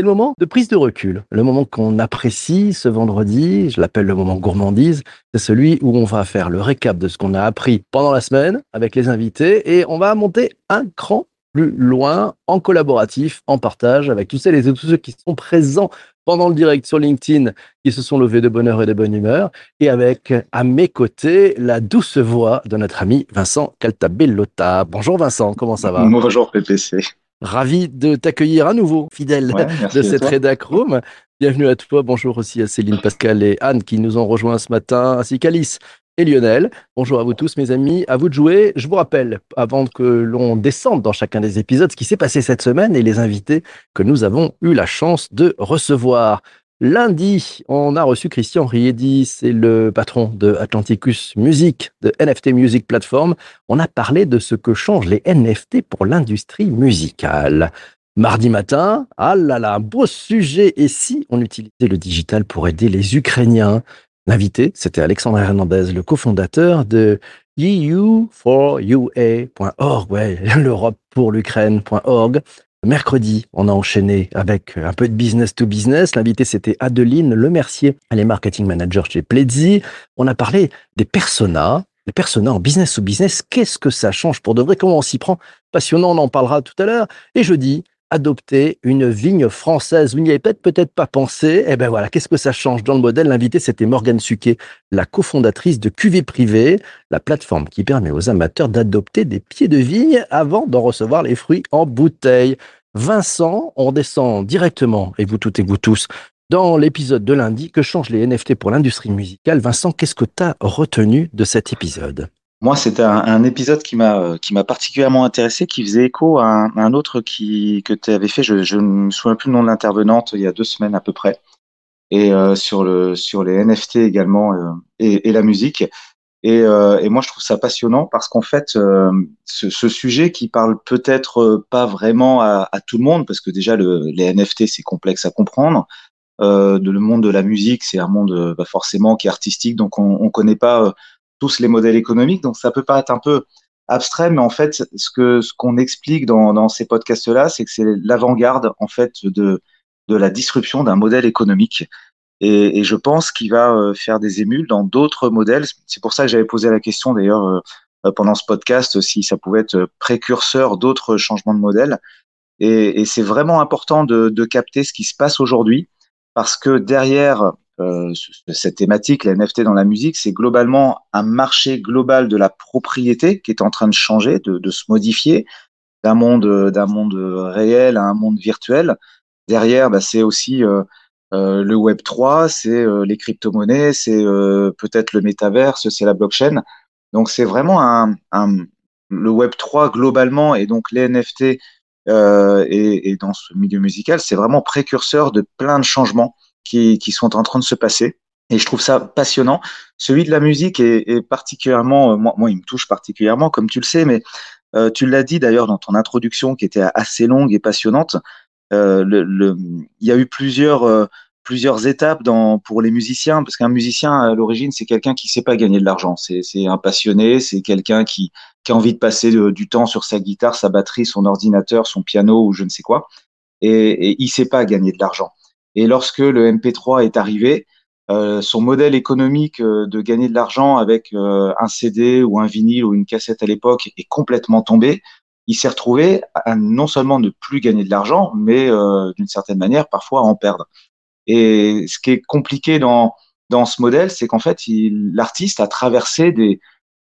C'est le moment de prise de recul, le moment qu'on apprécie ce vendredi, je l'appelle le moment gourmandise, c'est celui où on va faire le récap de ce qu'on a appris pendant la semaine avec les invités et on va monter un cran plus loin en collaboratif, en partage avec tous celles et tous ceux qui sont présents pendant le direct sur LinkedIn, qui se sont levés de bonne heure et de bonne humeur, et avec à mes côtés la douce voix de notre ami Vincent Caltabellota. Bonjour Vincent, comment ça va? Bonjour PPC. Ravi de t'accueillir à nouveau, fidèle de cette Redac Room. Bienvenue à toi. Bonjour aussi à Céline, Pascal et Anne qui nous ont rejoints ce matin, ainsi qu'Alice et Lionel. Bonjour à vous tous, mes amis. À vous de jouer. Je vous rappelle, avant que l'on descende dans chacun des épisodes, ce qui s'est passé cette semaine et les invités que nous avons eu la chance de recevoir. Lundi, on a reçu Christian Riedi, c'est le patron de Atlanticus Music, de NFT Music Platform. On a parlé de ce que changent les NFT pour l'industrie musicale. Mardi matin, ah là là, beau sujet. Et si on utilisait le digital pour aider les Ukrainiens? L'invité, c'était Alexandre Hernandez, le cofondateur de EU4UA.org, ouais, l'Europe pour l'Ukraine.org. Mercredi, on a enchaîné avec un peu de business to business. L'invité, c'était Adeline Lemercier. Elle est marketing manager chez Pledzi. On a parlé des personas, les personas en business to business. Qu'est-ce que ça change pour de vrai? Comment on s'y prend? Passionnant, on en parlera tout à l'heure. Et jeudi, adopter une vigne française. Vous n'y avez peut-être pas pensé. Eh ben voilà, qu'est-ce que ça change dans le modèle? L'invité, c'était Morgane Suquet, la cofondatrice de Cuvée Privé, la plateforme qui permet aux amateurs d'adopter des pieds de vigne avant d'en recevoir les fruits en bouteille. Vincent, on descend directement, et vous toutes et vous tous, dans l'épisode de lundi que changent les NFT pour l'industrie musicale? Vincent, qu'est-ce que tu retenu de cet épisode? Moi, c'était un, épisode qui m'a qui m'a particulièrement intéressé, qui faisait écho à un, autre qui que tu avais fait. Je ne me souviens plus le nom de l'intervenante il y a deux semaines à peu près, et euh, sur le sur les NFT également euh, et, la musique. Et, euh, et, moi, je trouve ça passionnant parce qu'en fait, ce, ce, sujet qui parle peut-être pas vraiment à, à, tout le monde, parce que déjà le, les NFT c'est complexe à comprendre. de le monde de la musique, c'est un monde bah, forcément qui est artistique, donc on, on connaît pas tous les modèles économiques. Donc ça peut paraître un peu abstrait, mais en fait, ce que ce qu'on explique dans, dans ces podcasts-là, c'est que c'est l'avant-garde en fait de de la disruption d'un modèle économique. Et, et je pense qu'il va euh, faire des émules dans d'autres modèles. C'est pour ça que j'avais posé la question d'ailleurs euh, euh, pendant ce podcast si ça pouvait être précurseur d'autres changements de modèle. Et, et c'est vraiment important de, de capter ce qui se passe aujourd'hui parce que derrière euh, cette thématique, la NFT dans la musique, c'est globalement un marché global de la propriété qui est en train de changer, de, se modifier d'un monde d'un monde réel à un monde virtuel. Derrière, bah, c'est aussi euh, euh, le Web 3, c'est les crypto-monnaies, c'est peut-être le métaverse, c'est la blockchain. Donc c'est vraiment le Web 3 globalement et donc les NFT et dans ce milieu musical, c'est vraiment précurseur de plein de changements qui, sont en train de se passer. Et je trouve ça passionnant. Celui de la musique est, particulièrement, euh, moi, moi, il me touche particulièrement, comme tu le sais, mais euh, tu l'as dit d'ailleurs dans ton introduction qui était assez longue et passionnante. Euh, il y a eu plusieurs, plusieurs étapes dans, pour les musiciens, parce qu'un musicien à l'origine, c'est quelqu'un qui sait pas gagner de l'argent. C'est, un passionné, c'est quelqu'un qui, a envie de passer du temps sur sa guitare, sa batterie, son ordinateur, son piano ou je ne sais quoi. Et, et il sait pas gagner de l'argent. Et lorsque le MP3 est arrivé, euh, son modèle économique euh, de gagner de l'argent avec euh, un CD ou un vinyle ou une cassette à l'époque est complètement tombé. Il s'est retrouvé à non seulement ne plus gagner de l'argent, mais d'une certaine manière parfois à en perdre. Et ce qui est compliqué dans, dans ce modèle, c'est qu'en fait, l'artiste a traversé des,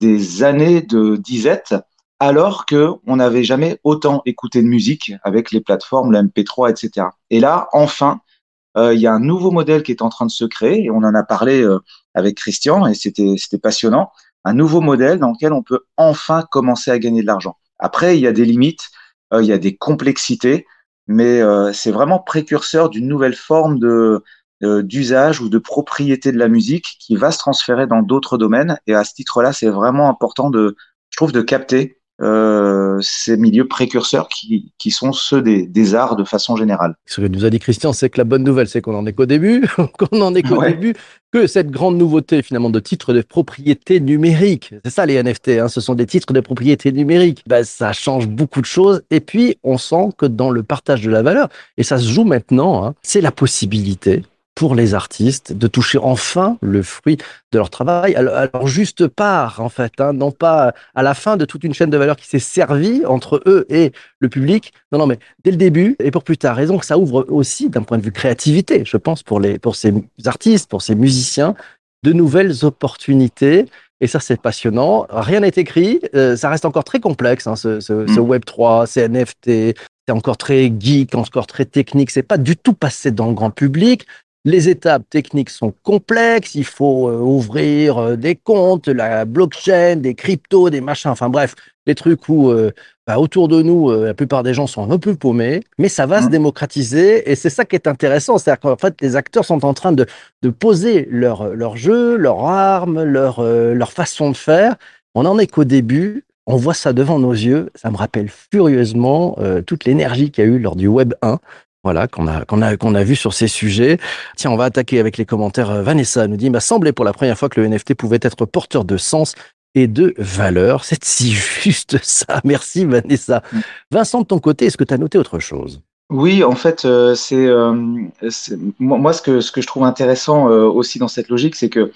des années de disette alors que on n'avait jamais autant écouté de musique avec les plateformes, le MP3, etc. Et là, enfin, euh, il y a un nouveau modèle qui est en train de se créer et on en a parlé euh, avec Christian et c'était c'était passionnant. Un nouveau modèle dans lequel on peut enfin commencer à gagner de l'argent. Après, il y a des limites, euh, il y a des complexités, mais c'est vraiment précurseur d'une nouvelle forme de d'usage ou de propriété de la musique qui va se transférer dans d'autres domaines. Et à ce titre-là, c'est vraiment important de, je trouve, de capter euh, ces milieux précurseurs qui, qui sont ceux des, des, arts de façon générale. Ce que nous a dit Christian, c'est que la bonne nouvelle, c'est qu'on en est qu'au début, qu'on en est qu'au début, que cette grande nouveauté finalement de titres de propriété numérique, c'est ça les NFT, hein, ce sont des titres de propriété numérique, ben, ça change beaucoup de choses. Et puis on sent que dans le partage de la valeur, et ça se joue maintenant, hein, c'est la possibilité pour les artistes de toucher enfin le fruit de leur travail à leur juste part, en fait, hein, non pas à la fin de toute une chaîne de valeur qui s'est servie entre eux et le public. Non, non, mais dès le début et pour plus tard. Et donc, ça ouvre aussi, d'un point de vue créativité, je pense, pour, les, pour ces artistes, pour ces musiciens, de nouvelles opportunités. Et ça, c'est passionnant. Rien n'est écrit. Euh, ça reste encore très complexe, hein, ce, ce, ce, mm. Web3, ces NFT. C'est encore très geek, encore très technique. C'est pas du tout passé dans le grand public. Les étapes techniques sont complexes, il faut euh, ouvrir euh, des comptes, la blockchain, des cryptos, des machins, enfin bref, des trucs où euh, bah, autour de nous, la plupart des gens sont un peu paumés, mais ça va se mmh. démocratiser et c'est ça qui est intéressant, c'est-à-dire qu'en fait les acteurs sont en train de, de poser leur, leur jeu, leurs armes, leur, leur façon de faire. On en est qu'au début, on voit ça devant nos yeux, ça me rappelle furieusement toute l'énergie qu'il y a eu lors du Web 1 voilà, qu'on a, qu'on a, qu'on a vu sur ces sujets. Tiens, on va attaquer avec les commentaires. Euh, Vanessa nous dit, il m'a semblé pour la première fois que le NFT pouvait être porteur de sens et de valeur. C'est si juste ça. Merci Vanessa. Vincent, de ton côté, est-ce que tu as noté autre chose? Oui, en fait, euh, euh, c'est moi ce que ce que je trouve intéressant aussi dans cette logique, c'est que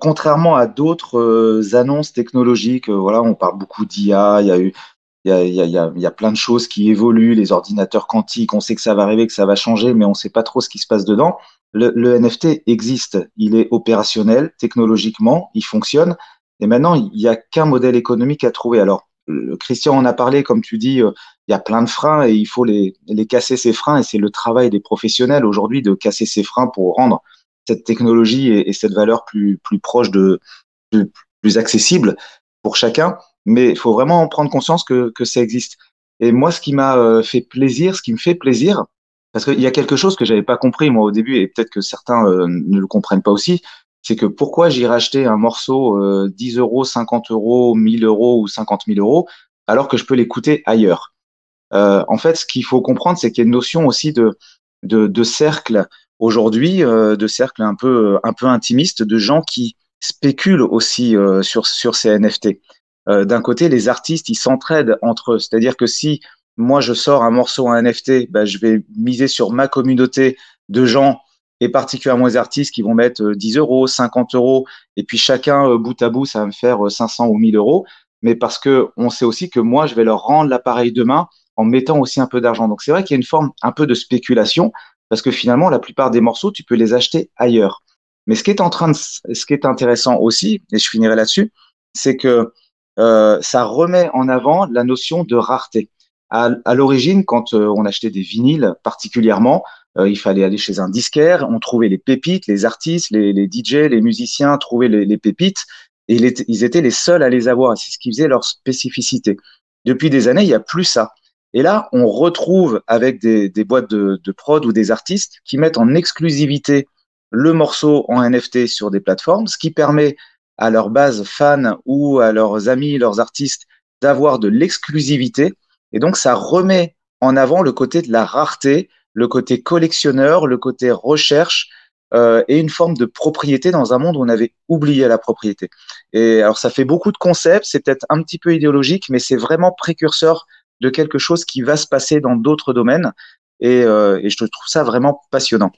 contrairement à d'autres annonces technologiques, voilà, on parle beaucoup d'IA, il y a eu il y a, y, a, y a, plein de choses qui évoluent, les ordinateurs quantiques, on sait que ça va arriver, que ça va changer, mais on ne sait pas trop ce qui se passe dedans. Le, le, NFT existe, il est opérationnel technologiquement, il fonctionne, et maintenant il n'y a qu'un modèle économique à trouver. Alors, Christian en a parlé, comme tu dis, euh, il y a plein de freins et il faut les, les casser ces freins, et c'est le travail des professionnels aujourd'hui de casser ces freins pour rendre cette technologie et, et cette valeur plus, plus proche de plus accessible pour chacun mais il faut vraiment prendre conscience que, que ça existe. Et moi, ce qui m'a euh, fait plaisir, ce qui me fait plaisir, parce qu'il y a quelque chose que j'avais pas compris moi au début, et peut-être que certains euh, ne le comprennent pas aussi, c'est que pourquoi j'irais acheter un morceau euh, 10 euros, 50 euros, 1000 euros ou 50 000 euros, alors que je peux l'écouter ailleurs? Euh, en fait, ce qu'il faut comprendre, c'est qu'il y a une notion aussi de, de, de cercle aujourd'hui, euh, de cercle un peu, un peu intimiste, de gens qui spéculent aussi sur, sur ces NFT. Euh, d'un côté, les artistes, ils s'entraident entre eux. C'est-à-dire que si moi, je sors un morceau en NFT, bah, je vais miser sur ma communauté de gens et particulièrement les artistes qui vont mettre 10 euh, euros, 50 euros, et puis chacun euh, bout à bout, ça va me faire 500 ou 1000 euros. Mais parce que on sait aussi que moi, je vais leur rendre l'appareil demain en mettant aussi un peu d'argent. Donc c'est vrai qu'il y a une forme un peu de spéculation parce que finalement, la plupart des morceaux, tu peux les acheter ailleurs. Mais ce qui est en train de, ce qui est intéressant aussi, et je finirai là-dessus, c'est que euh, ça remet en avant la notion de rareté. À, à l'origine, quand euh, on achetait des vinyles particulièrement, euh, il fallait aller chez un disquaire, on trouvait les pépites, les artistes, les, les DJ, les musiciens trouvaient les, les pépites, et ils étaient les seuls à les avoir. C'est ce qui faisait leur spécificité. Depuis des années, il n'y a plus ça. Et là, on retrouve avec des, des boîtes de, de prod ou des artistes qui mettent en exclusivité le morceau en NFT sur des plateformes, ce qui permet à leur base fans ou à leurs amis, leurs artistes, d'avoir de l'exclusivité. Et donc, ça remet en avant le côté de la rareté, le côté collectionneur, le côté recherche euh, et une forme de propriété dans un monde où on avait oublié la propriété. Et alors, ça fait beaucoup de concepts, c'est peut-être un petit peu idéologique, mais c'est vraiment précurseur de quelque chose qui va se passer dans d'autres domaines. Et, euh, et je trouve ça vraiment passionnant.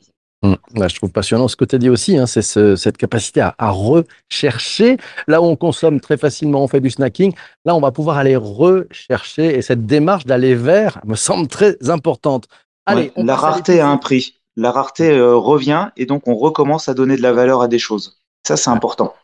Mmh. je trouve passionnant ce que tu as dit aussi, hein, c'est ce, cette capacité à, à, rechercher. Là où on consomme très facilement, on fait du snacking, là on va pouvoir aller rechercher et cette démarche d'aller vers me semble très importante. Allez, la rareté a un prix. La rareté euh, revient et donc on recommence à donner de la valeur à des choses. Ça, c'est important.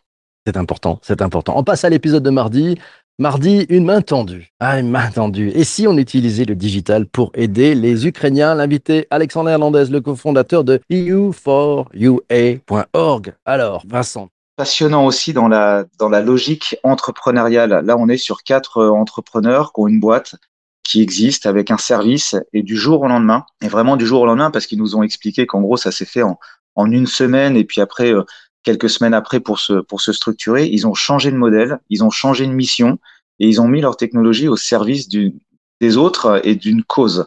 C'est important, c'est important. On passe à l'épisode de mardi. Mardi, une main tendue. Ah, une main tendue. Et si on utilisait le digital pour aider les Ukrainiens? L'invité Alexandre Hernandez, le cofondateur de EU4UA.org. Alors, Vincent. Passionnant aussi dans la, dans la logique entrepreneuriale. Là, on est sur quatre euh, entrepreneurs qui ont une boîte qui existe avec un service et du jour au lendemain, et vraiment du jour au lendemain parce qu'ils nous ont expliqué qu'en gros, ça s'est fait en, en une semaine et puis après, euh, quelques semaines après pour se, pour se structurer, ils ont changé de modèle, ils ont changé de mission, et ils ont mis leur technologie au service du, des autres et d'une cause.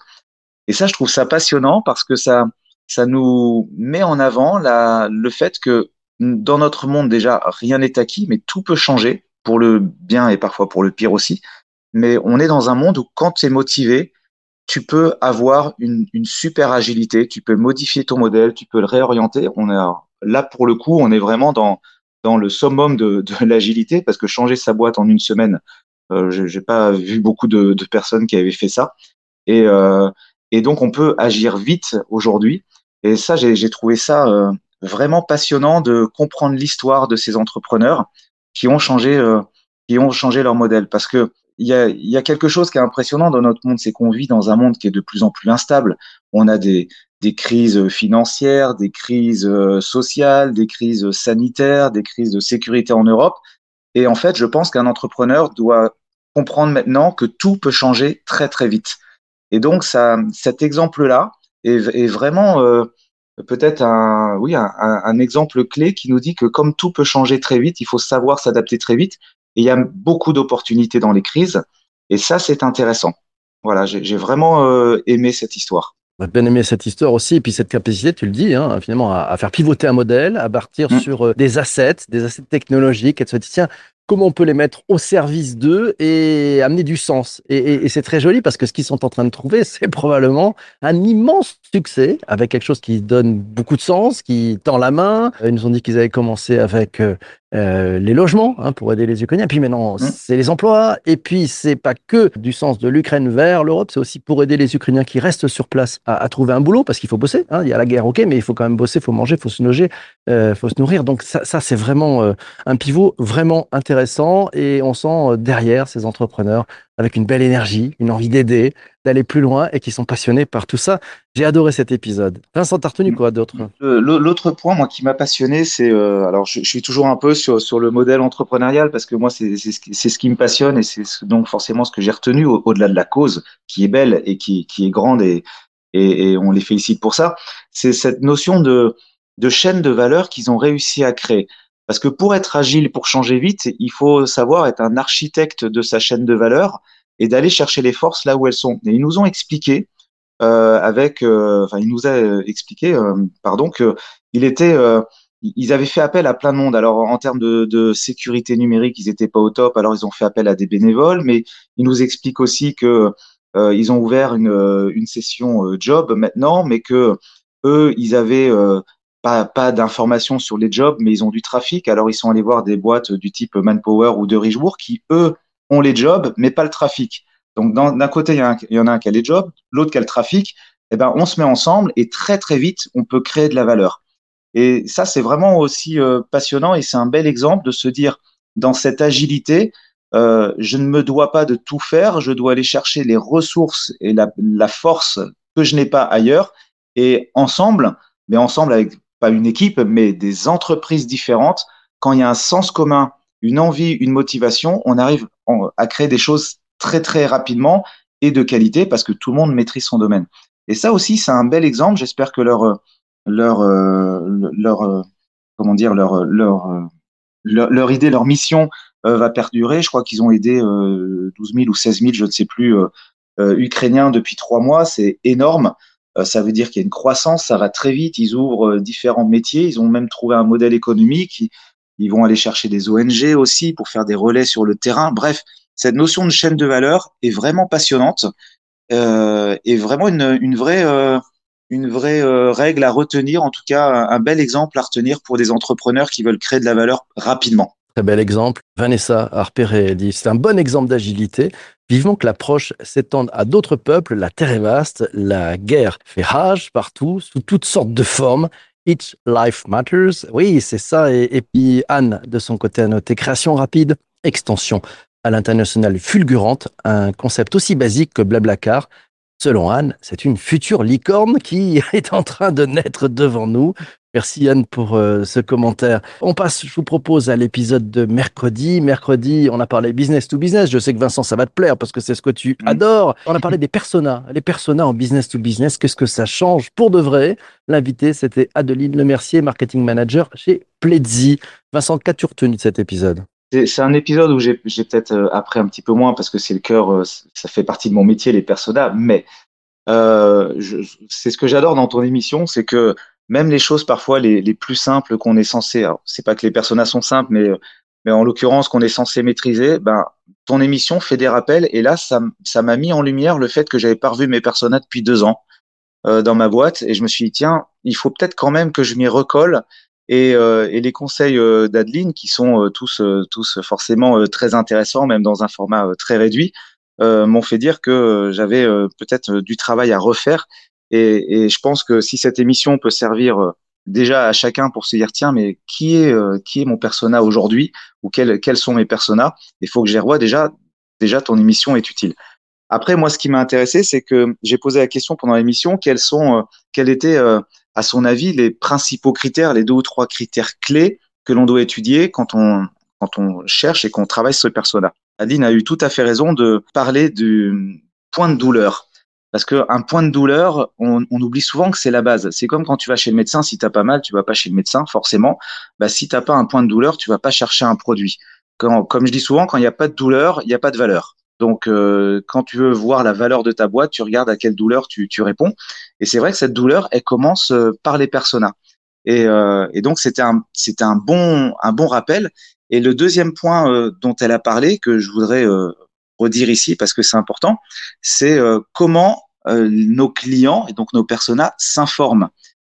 Et ça, je trouve ça passionnant parce que ça, ça nous met en avant la, le fait que dans notre monde déjà, rien n'est acquis, mais tout peut changer pour le bien et parfois pour le pire aussi. Mais on est dans un monde où quand tu es motivé, tu peux avoir une, une, super agilité, tu peux modifier ton modèle, tu peux le réorienter. On est là pour le coup, on est vraiment dans dans le summum de, de l'agilité parce que changer sa boîte en une semaine, euh, j'ai pas vu beaucoup de, de, personnes qui avaient fait ça. Et euh, et donc on peut agir vite aujourd'hui. Et ça, j'ai trouvé ça euh, vraiment passionnant de comprendre l'histoire de ces entrepreneurs qui ont changé, euh, qui ont changé leur modèle. Parce que il y a, y a quelque chose qui est impressionnant dans notre monde, c'est qu'on vit dans un monde qui est de plus en plus instable. On a des, des crises financières, des crises euh, sociales, des crises sanitaires, des crises de sécurité en Europe. Et en fait, je pense qu'un entrepreneur doit comprendre maintenant que tout peut changer très très vite. Et donc, ça, cet exemple-là est, vraiment euh, peut-être un, oui, un, un, exemple clé qui nous dit que comme tout peut changer très vite, il faut savoir s'adapter très vite. Et il y a beaucoup d'opportunités dans les crises. Et ça, c'est intéressant. Voilà, j'ai vraiment euh, aimé cette histoire. J'ai bien aimé cette histoire aussi, et puis cette capacité, tu le dis, hein, finalement, à, à, faire pivoter un modèle, à partir mmh. sur euh, des assets, des assets technologiques, et de se dire, tiens, comment on peut les mettre au service d'eux et amener du sens. Et, et, et c'est très joli parce que ce qu'ils sont en train de trouver, c'est probablement un immense succès avec quelque chose qui donne beaucoup de sens, qui tend la main. Ils nous ont dit qu'ils avaient commencé avec euh, les logements hein, pour aider les Ukrainiens. Puis maintenant, mmh. c'est les emplois. Et puis, c'est pas que du sens de l'Ukraine vers l'Europe, c'est aussi pour aider les Ukrainiens qui restent sur place à, à trouver un boulot parce qu'il faut bosser. Hein. Il y a la guerre, ok, mais il faut quand même bosser, il faut manger, il faut se loger, il euh, faut se nourrir. Donc ça, ça c'est vraiment euh, un pivot vraiment intéressant et on sent euh, derrière ces entrepreneurs avec une belle énergie, une envie d'aider, d'aller plus loin et qui sont passionnés par tout ça. J'ai adoré cet épisode. Vincent, t'as retenu quoi d'autre L'autre point, moi, qui m'a passionné, c'est euh, alors je, suis toujours un peu sur le modèle entrepreneurial parce que moi, c'est c'est ce, ce qui me passionne et c'est donc forcément ce que j'ai retenu au-delà de la cause qui est belle et qui qui est grande et et, et on les félicite pour ça. C'est cette notion de de chaîne de valeur qu'ils ont réussi à créer. Parce que pour être agile, pour changer vite, il faut savoir être un architecte de sa chaîne de valeur et d'aller chercher les forces là où elles sont. Et ils nous ont expliqué, euh, avec, euh, enfin, il nous a expliqué, euh, pardon, que il euh, ils avaient fait appel à plein de monde. Alors en termes de, de sécurité numérique, ils étaient pas au top. Alors ils ont fait appel à des bénévoles, mais ils nous expliquent aussi que euh, ils ont ouvert une, une session job maintenant, mais que eux, ils avaient pas, pas d'informations sur les jobs, mais ils ont du trafic. Alors, ils sont allés voir des boîtes du type Manpower ou de Richebourg qui, eux, ont les jobs, mais pas le trafic. Donc, d'un côté, il y, un, il y, en a un qui a les jobs, l'autre qui a le trafic. Eh ben, on se met ensemble et très, très vite, on peut créer de la valeur. Et ça, c'est vraiment aussi euh, passionnant et c'est un bel exemple de se dire, dans cette agilité, euh, je ne me dois pas de tout faire, je dois aller chercher les ressources et la, la force que je n'ai pas ailleurs. Et ensemble, mais ensemble avec pas une équipe, mais des entreprises différentes, quand il y a un sens commun, une envie, une motivation, on arrive à créer des choses très très rapidement et de qualité parce que tout le monde maîtrise son domaine. Et ça aussi, c'est un bel exemple. J'espère que leur leur leur comment dire leur leur leur, leur idée, leur mission euh, va perdurer. Je crois qu'ils ont aidé euh, 12 000 ou 16 000, je ne sais plus, euh, euh, ukrainiens depuis trois mois. C'est énorme. Euh, ça veut dire qu'il y a une croissance, ça va très vite. Ils ouvrent euh, différents métiers. Ils ont même trouvé un modèle économique. Ils vont aller chercher des ONG aussi pour faire des relais sur le terrain. Bref, cette notion de chaîne de valeur est vraiment passionnante euh, et vraiment une, vraie, euh, règle à retenir, en tout cas un, bel exemple à retenir pour des entrepreneurs qui veulent créer de la valeur rapidement. Très bel exemple. Vanessa a repéré, dit c'est un bon exemple d'agilité. Vivement que l'approche s'étende à d'autres peuples. La terre est vaste, la guerre fait rage partout, sous toutes sortes de formes. Each life matters. Oui, c'est ça. Et, et, puis Anne, de son côté, a noté création rapide, extension à l'international fulgurante, un concept aussi basique que Blablacar. Selon Anne, c'est une future licorne qui est en train de naître devant nous. Merci Yann pour euh, ce commentaire. On passe, je vous propose, à l'épisode de mercredi. Mercredi, on a parlé business to business. Je sais que Vincent, ça va te plaire parce que c'est ce que tu mmh. adores. On a parlé des personas. Les personas en business to business, qu'est-ce que ça change pour de vrai? L'invité, c'était Adeline Lemercier, marketing manager chez Pledzi. Vincent, qu'as-tu retenu de cet épisode? C'est un épisode où j'ai peut-être euh, appris un petit peu moins parce que c'est le cœur, euh, ça fait partie de mon métier, les personas. Mais euh, c'est ce que j'adore dans ton émission, c'est que même les choses parfois les, les plus simples qu'on est censé, c'est pas que les personas sont simples, mais mais en l'occurrence qu'on est censé maîtriser, ben ton émission fait des rappels et là ça ça m'a mis en lumière le fait que j'avais pas revu mes personas depuis deux ans euh, dans ma boîte et je me suis dit tiens il faut peut-être quand même que je m'y recolle et, euh, et les conseils euh, d'Adeline, qui sont euh, tous, tous forcément très intéressants, même dans un format très réduit, m'ont fait dire que j'avais peut-être du travail à refaire. Et, et, je pense que si cette émission peut servir déjà à chacun pour se dire tiens mais qui est qui est mon persona aujourd'hui ou quels quels sont mes personas il faut que les revoie déjà déjà ton émission est utile après moi ce qui m'a intéressé c'est que j'ai posé la question pendant l'émission quels sont quels étaient à son avis, les principaux critères, les deux ou trois critères clés que l'on doit étudier quand on, quand on cherche et qu'on travaille sur le persona. Adeline a eu tout à fait raison de parler du point de douleur. Parce qu'un point de douleur, on, oublie souvent que c'est la base. C'est comme quand tu vas chez le médecin, si t'as pas mal, tu vas pas chez le médecin, forcément. Bah, si t'as pas un point de douleur, tu vas pas chercher un produit. Comme je dis souvent, quand il n'y a pas de douleur, il n'y a pas de valeur. Donc, euh, quand tu veux voir la valeur de ta boîte, tu regardes à quelle douleur tu, tu réponds. Et c'est vrai que cette douleur, elle commence euh, par les personas. Et, euh, donc, c'était un, bon, un bon rappel. Et le deuxième point dont elle a parlé, que je voudrais redire ici parce que c'est important, c'est comment nos clients et donc nos personas s'informent.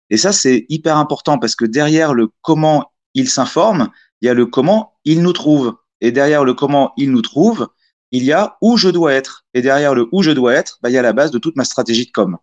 Et ça, c'est hyper important parce que derrière le comment ils s'informent, il y a le comment ils nous trouvent. Et derrière le comment ils nous trouvent, il y a où je dois être. Et derrière le où je dois être, bah, il y a la base de toute ma stratégie de com.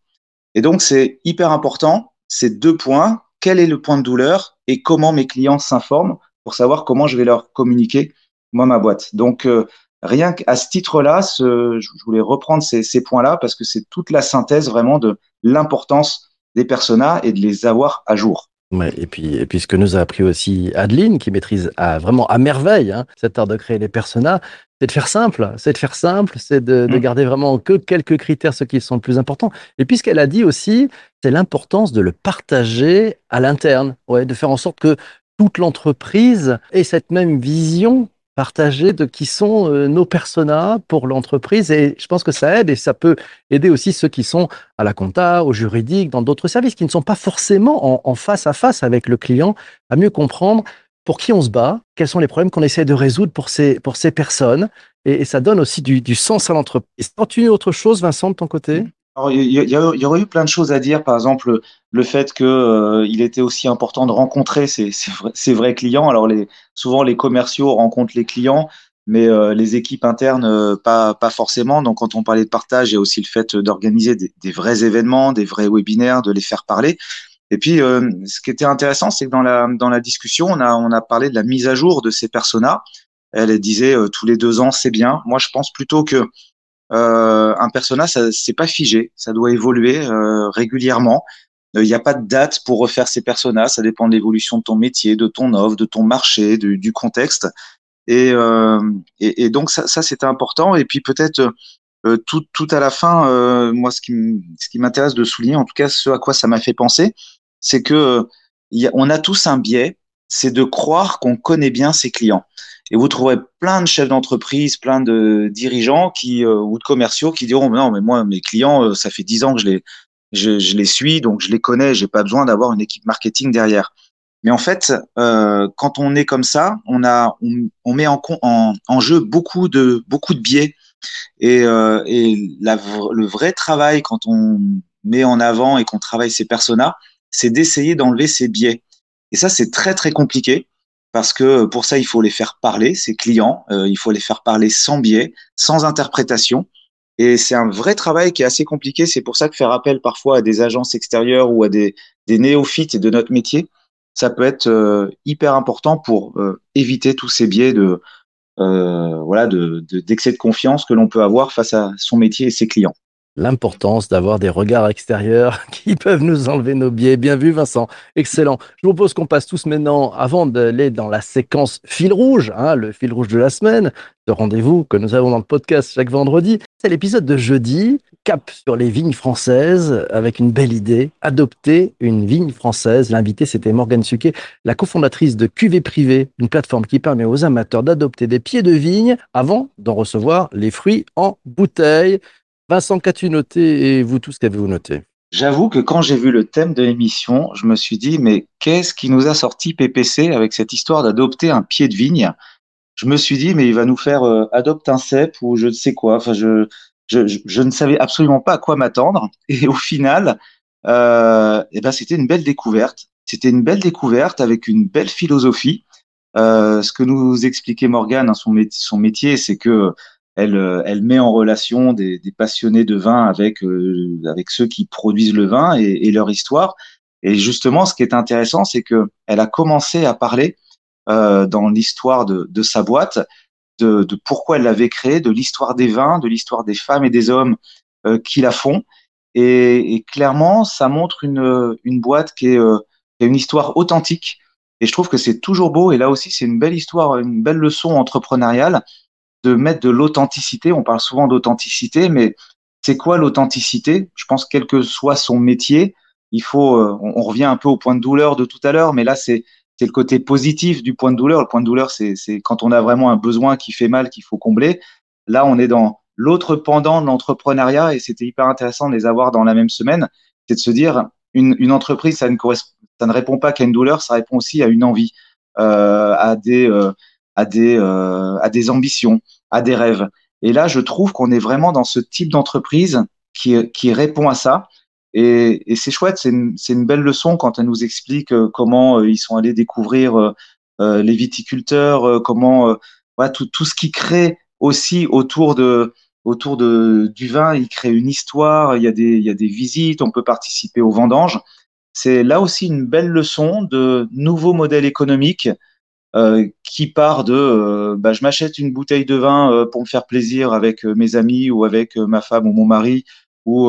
Et donc, c'est hyper important, ces deux points. Quel est le point de douleur et comment mes clients s'informent pour savoir comment je vais leur communiquer, moi, ma boîte. Donc, euh, rien qu'à ce titre-là, je voulais reprendre ces, ces points-là parce que c'est toute la synthèse vraiment de l'importance des personas et de les avoir à jour. Ouais, et puis, et puis ce que nous a appris aussi Adeline, qui maîtrise à, vraiment à merveille hein, cet art de créer les personas, c'est de faire simple, c'est de faire simple, c'est de, de, mm. garder vraiment que quelques critères, ceux qui sont le plus importants. Et puis ce qu'elle a dit aussi, c'est l'importance de le partager à l'interne, ouais, de faire en sorte que toute l'entreprise ait cette même vision partagée de qui sont euh, nos personas pour l'entreprise. Et je pense que ça aide et ça peut aider aussi ceux qui sont à la compta, au juridique, dans d'autres services qui ne sont pas forcément en, face à face avec le client, à mieux comprendre pour qui on se bat, quels sont les problèmes qu'on essaie de résoudre pour ces, pour ces personnes. Et, ça donne aussi du, du sens à l'entreprise. As-tu autre chose, Vincent, de ton côté? Il y, aurait eu plein de choses à dire, par exemple le fait que euh, était aussi important de rencontrer ces, ces, vrais, clients. Alors les, souvent les commerciaux rencontrent les clients, mais euh, les équipes internes euh, pas pas forcément. Donc quand on parlait de partage, il y a aussi le fait d'organiser des, des, vrais événements, des vrais webinaires, de les faire parler. Et puis, euh, ce qui était intéressant, c'est que dans la, dans la discussion, on a, on a parlé de la mise à jour de ces personas. Elle disait euh, tous les deux ans, c'est bien. Moi, je pense plutôt que euh, un persona, ça c'est pas figé, ça doit évoluer euh, régulièrement. Il n'y a pas de date pour refaire ces personas, ça dépend de l'évolution de ton métier, de ton offre, de ton marché, du, du contexte. Et, et, et, donc ça, ça important. Et puis peut-être tout, tout à la fin, moi ce qui, ce qui m'intéresse de souligner, en tout cas ce à quoi ça m'a fait penser, c'est que y a, on a tous un biais, c'est de croire qu'on connaît bien ses clients. Et vous trouverez plein de chefs d'entreprise, plein de dirigeants qui euh, ou de commerciaux qui diront non mais moi mes clients euh, ça fait dix ans que je les je, les suis donc je les connais, j'ai pas besoin d'avoir une équipe marketing derrière. Mais en fait, euh, quand on est comme ça, on a on, met en, jeu beaucoup de beaucoup de biais et, et le vrai travail quand on met en avant et qu'on travaille ses personas, c'est d'essayer d'enlever ces biais. Et ça, c'est très très compliqué parce que pour ça, il faut les faire parler, ces clients, euh, il faut les faire parler sans biais, sans interprétation. Et c'est un vrai travail qui est assez compliqué. C'est pour ça que faire appel parfois à des agences extérieures ou à des, des néophytes de notre métier, ça peut être euh, hyper important pour euh, éviter tous ces biais de voilà de d'excès de, de confiance que l'on peut avoir face à son métier et ses clients. L'importance d'avoir des regards extérieurs qui peuvent nous enlever nos biais. Bien vu, Vincent. Excellent. Je vous propose qu'on passe tous maintenant, avant d'aller dans la séquence fil rouge, hein, le fil rouge de la semaine, ce rendez-vous que nous avons dans le podcast chaque vendredi. C'est l'épisode de jeudi, cap sur les vignes françaises, avec une belle idée, adopter une vigne française. L'invité, c'était Morgane Suquet, la cofondatrice de QV Privé, une plateforme qui permet aux amateurs d'adopter des pieds de vigne avant d'en recevoir les fruits en bouteille. Vincent, qu'as-tu noté et vous tous, qu'avez-vous noté? J'avoue que quand j'ai vu le thème de l'émission, je me suis dit, mais qu'est-ce qui nous a sorti PPC avec cette histoire d'adopter un pied de vigne? Je me suis dit, mais il va nous faire euh, adopter un cep ou je ne sais quoi. Enfin, je, je, ne savais absolument pas à quoi m'attendre. Et au final, euh, eh ben, c'était une belle découverte. C'était une belle découverte avec une belle philosophie. Euh, ce que nous expliquait Morgane, hein, son, métier, son métier, c'est que elle, euh, elle met en relation des, des passionnés de vin avec, euh, avec ceux qui produisent le vin et, et, leur histoire. Et justement, ce qui est intéressant, c'est que elle a commencé à parler euh, dans l'histoire de, de, sa boîte de, de pourquoi elle l'avait créée, de l'histoire des vins, de l'histoire des femmes et des hommes euh, qui la font. Et, et, clairement, ça montre une, une boîte qui est, euh, qui a une histoire authentique. Et je trouve que c'est toujours beau. Et là aussi, c'est une belle histoire, une belle leçon entrepreneuriale de mettre de l'authenticité. On parle souvent d'authenticité, mais c'est quoi l'authenticité? Je pense quel que soit son métier, il faut. Euh, on, revient un peu au point de douleur de tout à l'heure, mais là c'est le côté positif du point de douleur. Le point de douleur, c'est quand on a vraiment un besoin qui fait mal qu'il faut combler. Là, on est dans l'autre pendant de l'entrepreneuriat et c'était hyper intéressant de les avoir dans la même semaine. C'est de se dire une, une entreprise, ça ne ça ne répond pas qu'à une douleur, ça répond aussi à une envie, euh, à des euh, à des, euh, à des ambitions, à des rêves. Et là, je trouve qu'on est vraiment dans ce type d'entreprise qui, qui répond à ça. Et, et c'est chouette, c'est une, une, belle leçon quand elle nous explique euh, comment euh, ils sont allés découvrir euh, les viticulteurs, comment voilà, tout, tout ce qui crée aussi autour de autour de du vin, il crée une histoire, il y a des il y a des visites, on peut participer aux vendanges. C'est là aussi une belle leçon de nouveaux modèles économiques euh, qui part de euh, bah, je m'achète une bouteille de vin euh, pour me faire plaisir avec mes amis ou avec ma femme ou mon mari ou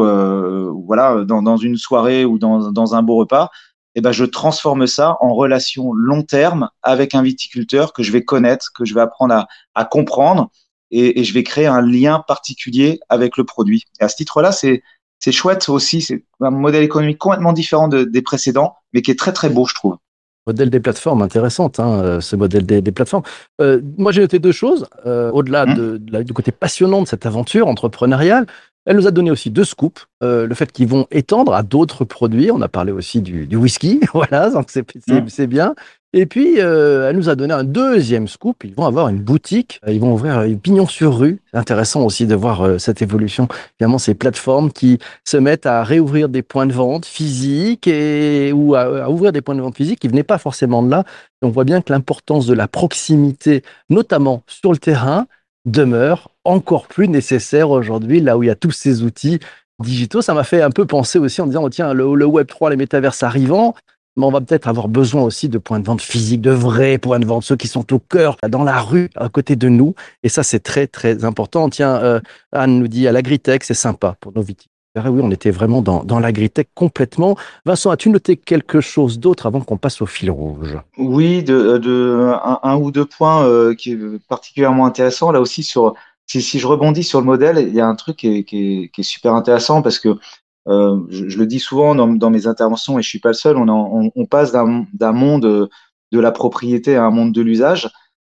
voilà dans, dans, une soirée ou dans, dans un beau repas et eh ben je transforme ça en relation long terme avec un viticulteur que je vais connaître que je vais apprendre à, à comprendre et, et, je vais créer un lien particulier avec le produit. À ce titre là c'est c'est chouette aussi c'est un modèle économique complètement différent de, des précédents mais qui est très très beau je trouve Modèle des plateformes, intéressante, hein, euh, ce modèle des, des plateformes. Euh, moi, j'ai noté deux choses. Euh, Au-delà mmh. de, de, du côté passionnant de cette aventure entrepreneuriale, elle nous a donné aussi deux scoops. Euh, le fait qu'ils vont étendre à d'autres produits. On a parlé aussi du, du whisky. voilà, donc c'est mmh. bien. Et puis, euh, elle nous a donné un deuxième scoop. Ils vont avoir une boutique. Ils vont ouvrir une pignon sur rue. C'est intéressant aussi de voir euh, cette évolution. Évidemment, ces plateformes qui se mettent à réouvrir des points de vente physiques et, ou à, à ouvrir des points de vente physiques qui venaient pas forcément de là. Et on voit bien que l'importance de la proximité, notamment sur le terrain, demeure encore plus nécessaire aujourd'hui, là où il y a tous ces outils digitaux. Ça m'a fait un peu penser aussi en disant, oh, tiens, le, le Web 3, les métaverses arrivant, mais on va peut-être avoir besoin aussi de points de vente physiques, de vrais points de vente, ceux qui sont au cœur, dans la rue, à côté de nous. Et ça, c'est très, très important. Tiens, euh, Anne nous dit, à l'agritech, c'est sympa pour nos viticulteurs. Oui, on était vraiment dans, dans l'agritech complètement. Vincent, as-tu noté quelque chose d'autre avant qu'on passe au fil rouge? Oui, de, de un, ou deux points euh, qui est particulièrement intéressant. Là aussi, si, je rebondis sur le modèle, il y a un truc qui est, super intéressant parce que euh, je, je, le dis souvent dans, mes interventions et je suis pas le seul. On, passe d'un monde de la propriété à un monde de l'usage.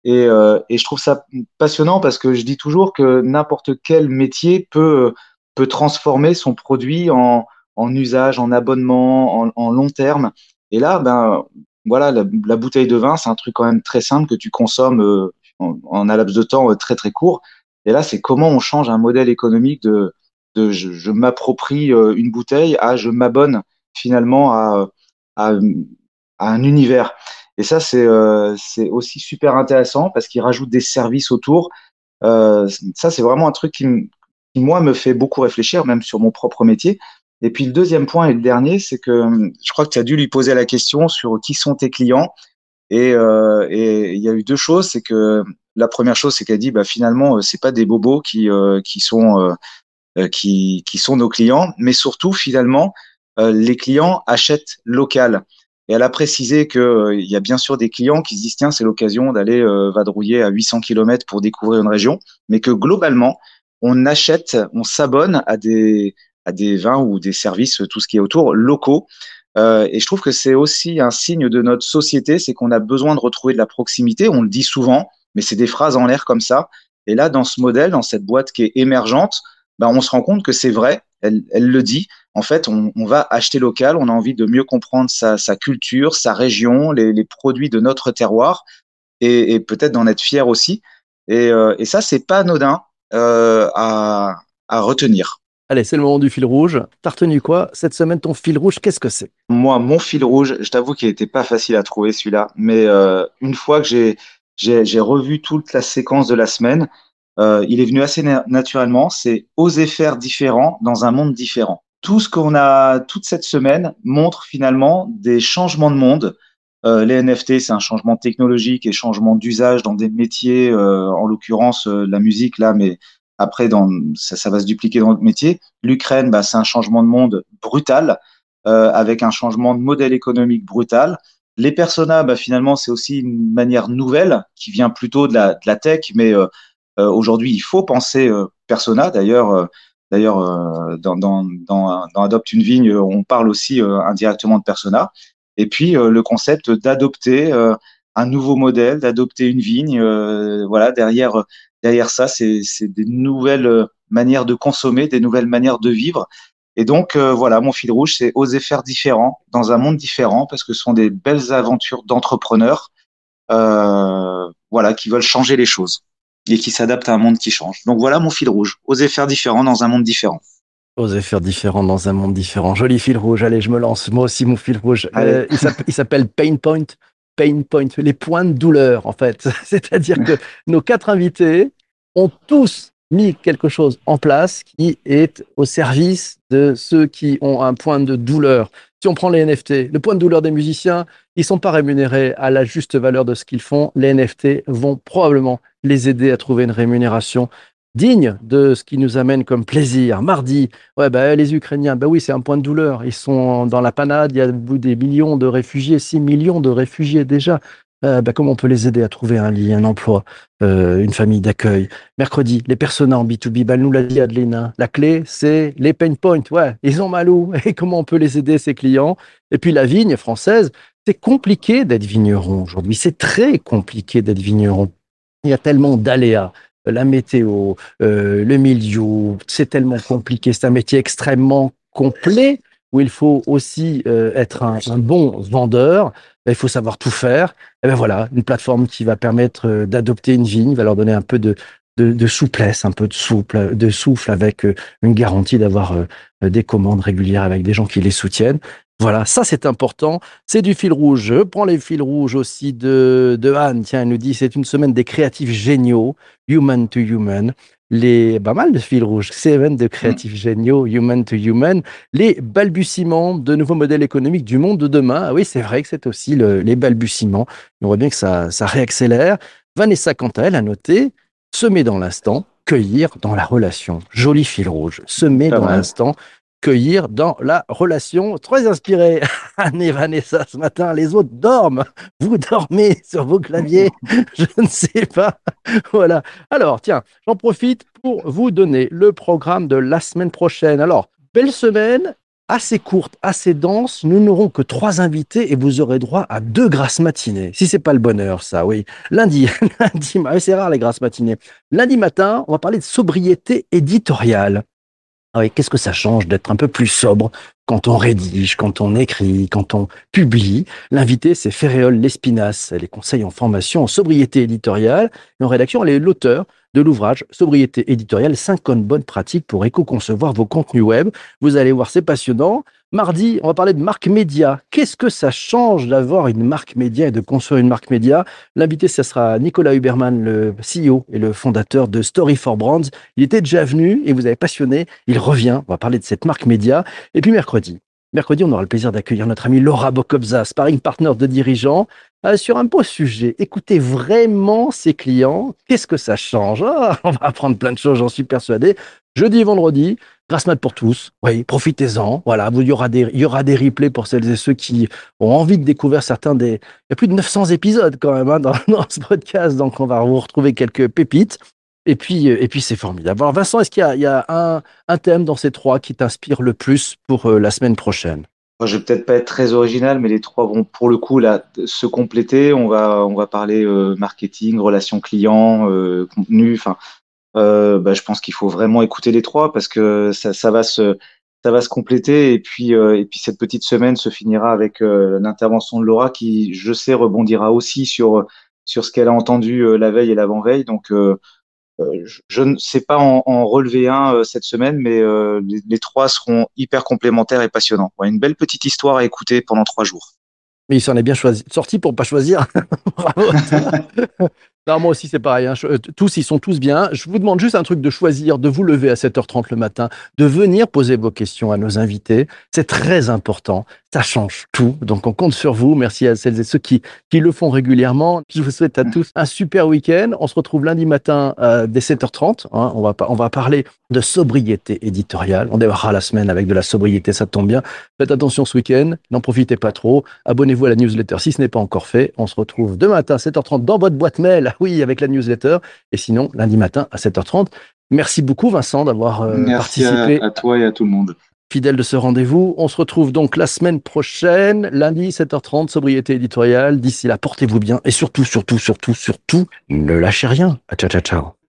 Et, euh, et, je trouve ça passionnant parce que je dis toujours que n'importe quel métier peut, peut transformer son produit en, usage, en abonnement, en, long terme. Et là, ben voilà, la, bouteille de vin, c'est un truc quand même très simple que tu consommes euh, en, un laps de temps euh, très très court. Et là, c'est comment on change un modèle économique de, de je, je m'approprie euh, une bouteille à je m'abonne finalement à, à, à, un univers. Et ça, c'est euh, aussi super intéressant parce qu'il rajoute des services autour. Euh, ça, c'est vraiment un truc qui, qui, moi, me fait beaucoup réfléchir, même sur mon propre métier. Et puis le deuxième point et le dernier, c'est que je crois que tu as dû lui poser la question sur qui sont tes clients. Et, euh, et il y a eu deux choses, c'est que la première chose, c'est qu'elle dit, bah finalement, c'est pas des bobos qui euh, qui sont qui, qui sont nos clients, mais surtout finalement les clients achètent local. Et elle a précisé qu'il y a bien sûr des clients qui se disent tiens c'est l'occasion d'aller vadrouiller à 800 km pour découvrir une région, mais que globalement on achète, on s'abonne à des à des vins ou des services, tout ce qui est autour, locaux. Euh, et je trouve que c'est aussi un signe de notre société, c'est qu'on a besoin de retrouver de la proximité. On le dit souvent, mais c'est des phrases en l'air comme ça. Et là, dans ce modèle, dans cette boîte qui est émergente, ben, on se rend compte que c'est vrai. Elle, elle, le dit. En fait, on, on, va acheter local. On a envie de mieux comprendre sa, sa culture, sa région, les, les, produits de notre terroir, et, et peut-être d'en être fier aussi. Et, euh, et ça, c'est pas anodin euh, à, à retenir. Allez, c'est le moment du fil rouge. T'as retenu quoi Cette semaine, ton fil rouge, qu'est-ce que c'est? Moi, mon fil rouge, je t'avoue qu'il n'était pas facile à trouver celui-là, mais euh, une fois que j'ai, j'ai, revu toute la séquence de la semaine, euh, il est venu assez naturellement, c'est oser faire différent dans un monde différent. Tout ce qu'on a toute cette semaine montre finalement des changements de monde. Euh, les NFT, c'est un changement technologique et changement d'usage dans des métiers, euh, en l'occurrence euh, la musique là, mais après, dans, ça, ça, va se dupliquer dans notre métier. L'Ukraine, bah, c'est un changement de monde brutal, euh, avec un changement de modèle économique brutal. Les personas, bah, finalement, c'est aussi une manière nouvelle qui vient plutôt de la, de la tech, mais euh, aujourd'hui, il faut penser euh, persona. D'ailleurs, euh, d'ailleurs, euh, dans, dans, dans, dans Adopte une vigne, on parle aussi indirectement de persona. Et puis, le concept d'adopter un nouveau modèle, d'adopter une vigne. voilà, derrière derrière ça, c'est des nouvelles euh, manières de consommer, des nouvelles manières de vivre. Et donc, euh, voilà, mon fil rouge, c'est oser faire différent dans un monde différent, parce que ce sont des belles aventures d'entrepreneurs, euh, voilà, qui veulent changer les choses et qui s'adaptent à un monde qui change. Donc voilà mon fil rouge, oser faire différent dans un monde différent. Oser faire différent dans un monde différent. Joli fil rouge. Allez, je me lance. Moi aussi, mon fil rouge. Euh, il s'appelle Pain Point pain point, les points de douleur en fait. C'est-à-dire que nos quatre invités ont tous mis quelque chose en place qui est au service de ceux qui ont un point de douleur. Si on prend les NFT, le point de douleur des musiciens, ils sont pas rémunérés à la juste valeur de ce qu'ils font. Les NFT vont probablement les aider à trouver une rémunération digne de ce qui nous amène comme plaisir. Mardi, ouais, bah, les Ukrainiens, bah oui, c'est un point de douleur. Ils sont dans la panade, il y a des millions de réfugiés, 6 millions de réfugiés déjà. Euh, bah, comment on peut les aider à trouver un lit, un emploi, euh, une famille d'accueil? Mercredi, les personas en B2B, bah, nous l'a dit Adelina, la clé, c'est les pain points. Ouais, ils ont mal où? Et comment on peut les aider, ces clients? Et puis la vigne française, c'est compliqué d'être vigneron aujourd'hui. C'est très compliqué d'être vigneron. Il y a tellement d'aléas la météo, euh, le milieu, c'est tellement compliqué. C'est un métier extrêmement complet où il faut aussi euh, être un, un, bon vendeur. Il faut savoir tout faire. Et ben voilà, une plateforme qui va permettre euh, d'adopter une vigne, va leur donner un peu de, de, souplesse, un peu de souple, de souffle avec euh, une garantie d'avoir euh, des commandes régulières avec des gens qui les soutiennent. Voilà, ça c'est important. C'est du fil rouge. Je prends les fils rouges aussi de, de Anne. Tiens, elle nous dit c'est une semaine des créatifs géniaux, human to human. Les, pas mal de fils rouges, seven de créatifs géniaux, human to human. Les balbutiements de nouveaux modèles économiques du monde de demain. Ah oui, c'est vrai que c'est aussi le, les balbutiements. On voit bien que ça, ça réaccélère. Vanessa, quant à elle, a noté semer dans l'instant, cueillir dans la relation. Joli fil rouge. Semer dans l'instant, cueillir dans la relation. Très inspiré, Anne et Vanessa ce matin. Les autres dorment. Vous dormez sur vos claviers. Je ne sais pas. Voilà. Alors, tiens, j'en profite pour vous donner le programme de la semaine prochaine. Alors, belle semaine. Assez courte, assez dense, nous n'aurons que trois invités et vous aurez droit à deux grasses matinées. Si c'est pas le bonheur, ça, oui. Lundi, lundi, c'est rare les grasses matinées. Lundi matin, on va parler de sobriété éditoriale. Ah oui, qu'est-ce que ça change d'être un peu plus sobre quand on rédige, quand on écrit, quand on publie L'invité, c'est Ferréol Lespinasse. Elle est conseille en formation en sobriété éditoriale et en rédaction. Elle est l'auteur de l'ouvrage Sobriété éditoriale, 50 bonnes pratiques pour éco-concevoir vos contenus web. Vous allez voir, c'est passionnant. Mardi, on va parler de marque média. Qu'est-ce que ça change d'avoir une marque média et de construire une marque média L'invité, ce sera Nicolas Huberman, le CEO et le fondateur de Story for Brands. Il était déjà venu et vous avez passionné. Il revient. On va parler de cette marque média. Et puis mercredi, Mercredi, on aura le plaisir d'accueillir notre ami Laura Bokobza, sparring partner de dirigeant, euh, sur un beau sujet. Écoutez vraiment ses clients. Qu'est-ce que ça change? Ah, On va apprendre plein de choses, j'en suis persuadé. Jeudi et vendredi. Grasse mat pour tous. Oui, profitez-en. Voilà, il y aura des, il y aura des replays pour celles et ceux qui ont envie de découvrir certains des. Il y a plus de 900 épisodes quand même hein, dans, ce podcast, donc on va vous retrouver quelques pépites. Et puis, euh, et puis c'est formidable. Alors Vincent, est-ce qu'il y a, un, thème dans ces trois qui t'inspire le plus pour euh, la semaine prochaine? Moi, Je vais peut-être pas être très original, mais les trois vont pour le coup se compléter. On va, parler euh, marketing, relations clients, contenu. Enfin, euh, bah, je pense qu'il faut vraiment écouter les trois parce que ça, ça va se ça va se compléter. Et puis euh, et puis cette petite semaine se finira avec euh, l'intervention de Laura qui je sais rebondira aussi sur sur ce qu'elle a entendu la veille et l'avant-veille. Donc je ne sais pas en, en relever un cette semaine mais les, les, trois seront hyper complémentaires et passionnants. Ouais, une belle petite histoire à écouter pendant trois jours. Mais il s'en est bien choisi sorti pour pas choisir. Bravo non, moi aussi, c'est pareil. Hein. Euh, tous, ils sont tous bien. Je vous demande juste un truc de choisir, de vous lever à 7h30 le matin, de venir poser vos questions à nos invités. C'est très important. Ça change tout. Donc, on compte sur vous. Merci à celles et ceux qui, qui le font régulièrement. Je vous souhaite à tous un super week-end. On se retrouve lundi matin euh, dès 7h30. Hein. On, va, on va parler de sobriété éditoriale. On démarrera la semaine avec de la sobriété. Ça tombe bien. Faites attention ce week-end. N'en profitez pas trop. Abonnez-vous à la newsletter si ce n'est pas encore fait. On se retrouve demain matin à 7h30 dans votre boîte mail oui, avec la newsletter, et sinon lundi matin à 7h30. Merci beaucoup Vincent d'avoir euh, participé. À, à toi et à tout le monde. Fidèle de ce rendez-vous. On se retrouve donc la semaine prochaine, lundi 7h30, sobriété éditoriale. D'ici là, portez-vous bien et surtout, surtout, surtout, surtout, ne lâchez rien. Ciao, ciao, ciao.